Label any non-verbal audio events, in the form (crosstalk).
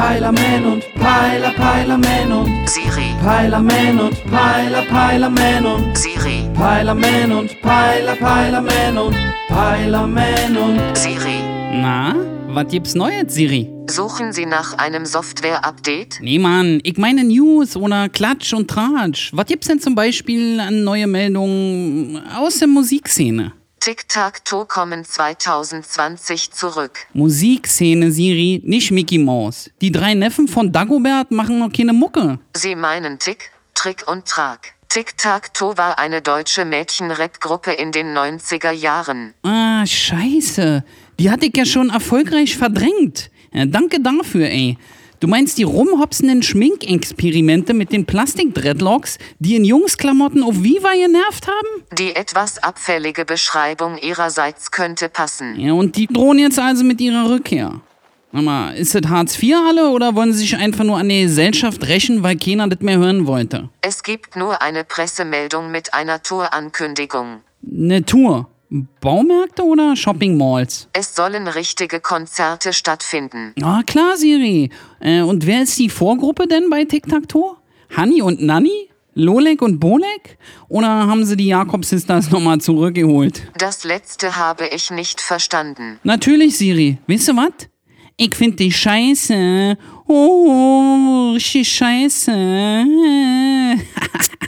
Peilerman und Peiler, Peilerman und Siri, Peilerman und Peiler, Peilerman und Siri, Peilerman und Peiler, Peilerman und Peilerman und Siri. Na, was gibt's Neues, Siri? Suchen Sie nach einem Software-Update? Nee, Mann, ich meine News oder Klatsch und Tratsch. Was gibt's denn zum Beispiel an neue Meldungen aus der Musikszene? Tic-Tac-Toe kommen 2020 zurück. Musikszene, Siri, nicht Mickey Mouse. Die drei Neffen von Dagobert machen noch keine Mucke. Sie meinen Tick, Trick und Trag. Tic-Tac-Toe war eine deutsche Mädchen-Rap-Gruppe in den 90er Jahren. Ah, scheiße. Die hatte ich ja schon erfolgreich verdrängt. Ja, danke dafür, ey. Du meinst die rumhopsenden Schminkexperimente mit den Plastik-Dreadlocks, die in Jungsklamotten auf Viva genervt haben? Die etwas abfällige Beschreibung ihrerseits könnte passen. Ja, und die drohen jetzt also mit ihrer Rückkehr. Sag mal, ist das Hartz IV alle oder wollen sie sich einfach nur an der Gesellschaft rächen, weil keiner das mehr hören wollte? Es gibt nur eine Pressemeldung mit einer Tourankündigung. Eine Tour. Baumärkte oder Shopping Malls? Es sollen richtige Konzerte stattfinden. Ah, klar, Siri. Äh, und wer ist die Vorgruppe denn bei Tic-Tac-Toe? Hanni und Nanni? Lolek und Bolek? Oder haben sie die Jakob-Sisters nochmal zurückgeholt? Das letzte habe ich nicht verstanden. Natürlich, Siri. Weißt du was? Ich find die scheiße. Oh, richtig scheiße. (laughs)